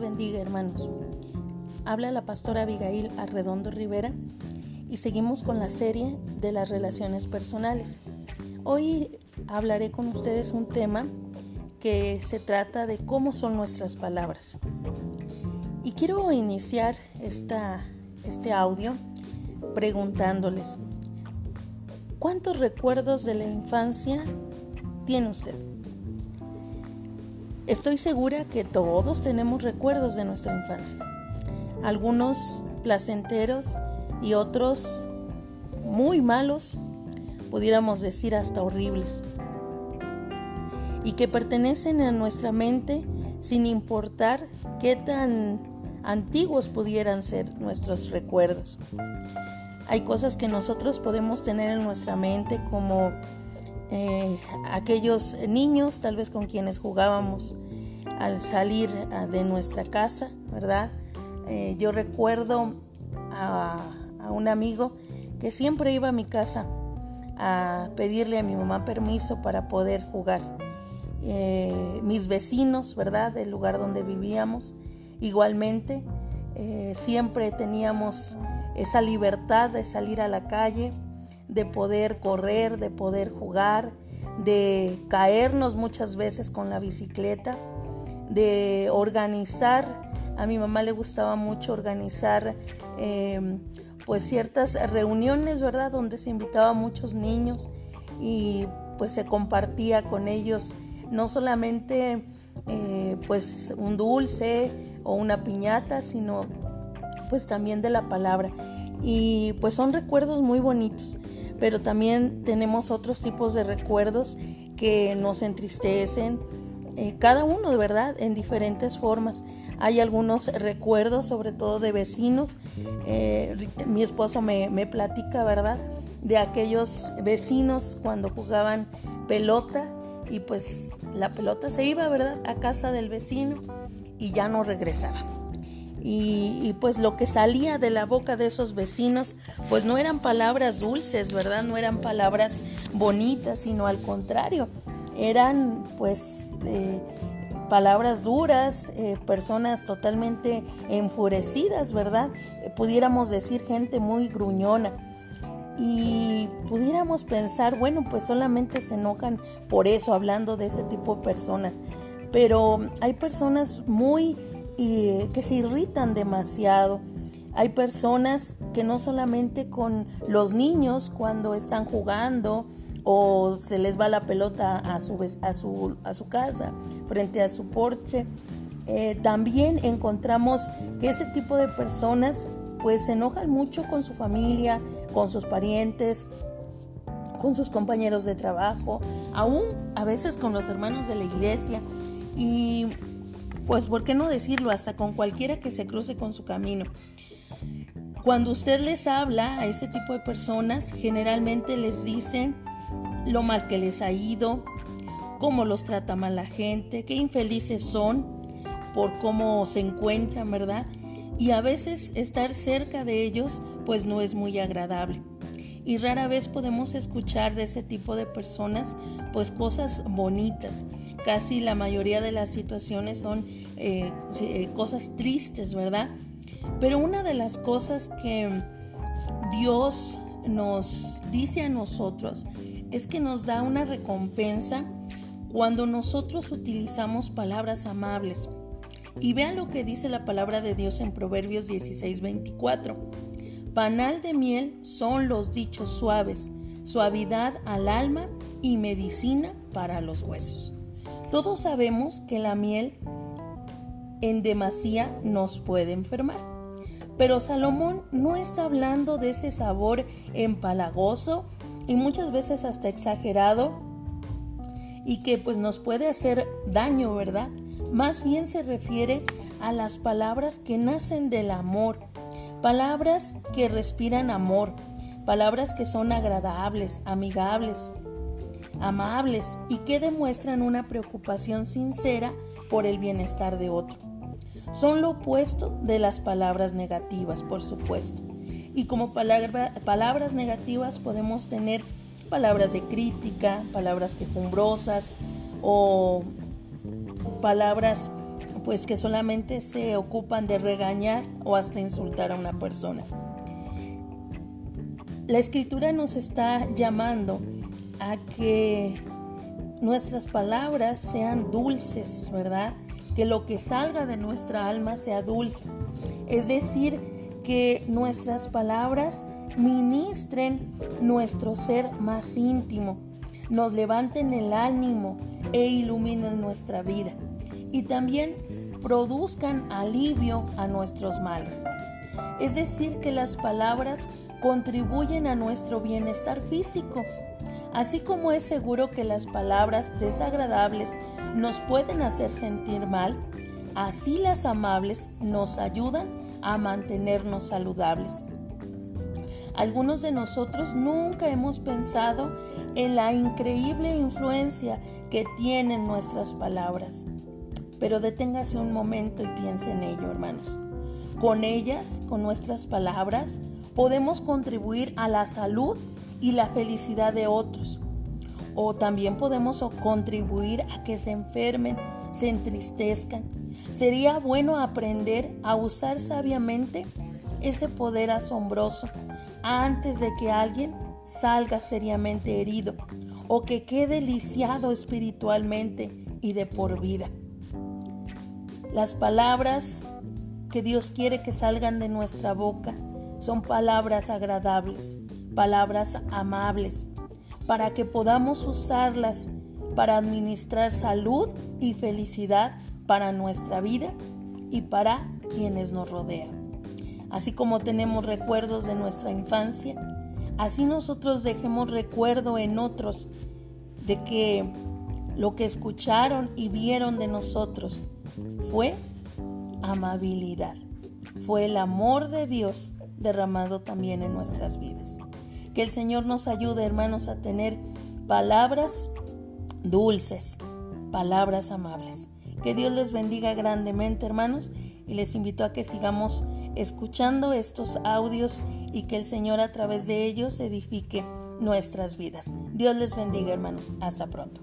bendiga, hermanos. Habla la pastora Abigail Arredondo Rivera y seguimos con la serie de las relaciones personales. Hoy hablaré con ustedes un tema que se trata de cómo son nuestras palabras. Y quiero iniciar esta, este audio preguntándoles, ¿cuántos recuerdos de la infancia tiene usted? Estoy segura que todos tenemos recuerdos de nuestra infancia, algunos placenteros y otros muy malos, pudiéramos decir hasta horribles, y que pertenecen a nuestra mente sin importar qué tan antiguos pudieran ser nuestros recuerdos. Hay cosas que nosotros podemos tener en nuestra mente como eh, aquellos niños tal vez con quienes jugábamos al salir ah, de nuestra casa, ¿verdad? Eh, yo recuerdo a, un amigo que siempre iba a mi casa a pedirle a mi mamá permiso para poder jugar. Eh, mis vecinos, ¿verdad? Del lugar donde vivíamos, igualmente, siempre teníamos esa libertad de salir a la calle, de poder correr, de poder jugar, de caernos muchas veces con la bicicleta, de organizar. A mi mamá le gustaba mucho organizar em, pues ciertas reuniones, ¿verdad? Donde se invitaba a muchos niños y pues se compartía con ellos no solamente eh, pues un dulce o una piñata, sino pues también de la palabra. Y pues son recuerdos muy bonitos pero también tenemos otros tipos de recuerdos que nos entristecen, eh, cada uno de verdad en diferentes formas. Hay algunos recuerdos, sobre todo de vecinos. Eh, mi esposo me, me platica, ¿verdad? De aquellos vecinos cuando jugaban pelota y pues la pelota se iba, ¿verdad? A casa del vecino y ya no regresaba y, pues lo que salía de la boca de esos vecinos pues no eran palabras dulces, ¿verdad? No eran palabras bonitas, sino al contrario, eran pues eh, palabras duras, eh, personas totalmente enfurecidas, ¿verdad? Eh, pudiéramos decir gente muy gruñona. Y pudiéramos pensar, bueno, pues solamente se enojan por eso, hablando de ese tipo de personas. Pero hay personas muy que se irritan demasiado. Hay personas que no solamente con los niños cuando están jugando o se les va la pelota a su, a su, a su casa, frente a su porche, eh, también encontramos que ese tipo de personas pues se enojan mucho con su familia, con sus parientes, con sus compañeros de trabajo, aún a veces con los hermanos de la iglesia. Y pues ¿por qué no decirlo? Hasta con cualquiera que se cruce con su camino. Cuando usted les habla a ese tipo de personas, generalmente les dicen lo mal que les ha ido, cómo los trata mal la gente, qué infelices son por cómo se encuentran, ¿verdad? Y a veces estar cerca de ellos pues no es muy agradable y rara vez podemos escuchar de ese tipo de personas pues cosas bonitas. Casi la mayoría de las situaciones son eh, eh, cosas tristes, ¿verdad? Pero una de las cosas que Dios nos dice a nosotros es que nos da una recompensa cuando nosotros utilizamos palabras amables. Y vean lo que dice la palabra de Dios en Proverbios 16, 24. Panal de miel son los dichos suaves, suavidad al alma y medicina para los huesos. Todos sabemos que la miel en demasía nos puede enfermar. Pero Salomón no está hablando de ese sabor empalagoso y muchas veces hasta exagerado y que pues nos puede hacer daño, ¿verdad? Más bien se refiere a las palabras que nacen del amor, Palabras que respiran amor, palabras que son agradables, amigables, amables y que demuestran una preocupación sincera por el bienestar de otro. Son lo opuesto de las palabras negativas, por supuesto. Y como palabras negativas podemos tener palabras de crítica, palabras quejumbrosas o palabras pues que solamente se ocupan de regañar o hasta insultar a una persona. La escritura nos está llamando a que nuestras palabras sean dulces, ¿verdad? Que lo que salga de nuestra alma sea dulce. Es decir, que nuestras palabras ministren nuestro ser más íntimo, nos levanten el ánimo e iluminen nuestra vida. Y también produzcan alivio a nuestros males. Es decir, que las palabras contribuyen a nuestro bienestar físico Así como es seguro que las palabras desagradables nos pueden hacer sentir mal, así las amables nos ayudan a mantenernos saludables. Algunos de nosotros nunca hemos pensado en la increíble influencia que tienen nuestras palabras. Pero deténgase un momento y piense en ello, hermanos. Con ellas, con nuestras palabras, podemos contribuir a la salud y la felicidad de otros. O también podemos contribuir a que se enfermen, se entristezcan. Sería bueno aprender a usar sabiamente ese poder asombroso antes de que alguien salga seriamente herido o que quede lisiado espiritualmente y de por vida. Las palabras que Dios quiere que salgan de nuestra boca son palabras agradables, palabras amables, para que podamos usarlas para administrar salud y felicidad para nuestra vida y para quienes nos rodean. Así como tenemos recuerdos de nuestra infancia, así nosotros dejemos recuerdo en otros de que lo que escucharon y vieron de nosotros fue amabilidad, fue el amor de Dios derramado también en nuestras vidas. Que el Señor nos ayude, hermanos, a tener palabras dulces, palabras amables. Que Dios les bendiga grandemente, hermanos, y les invito a que sigamos escuchando estos audios y que el Señor a través de ellos edifique nuestras vidas. Dios les bendiga, hermanos. Hasta pronto.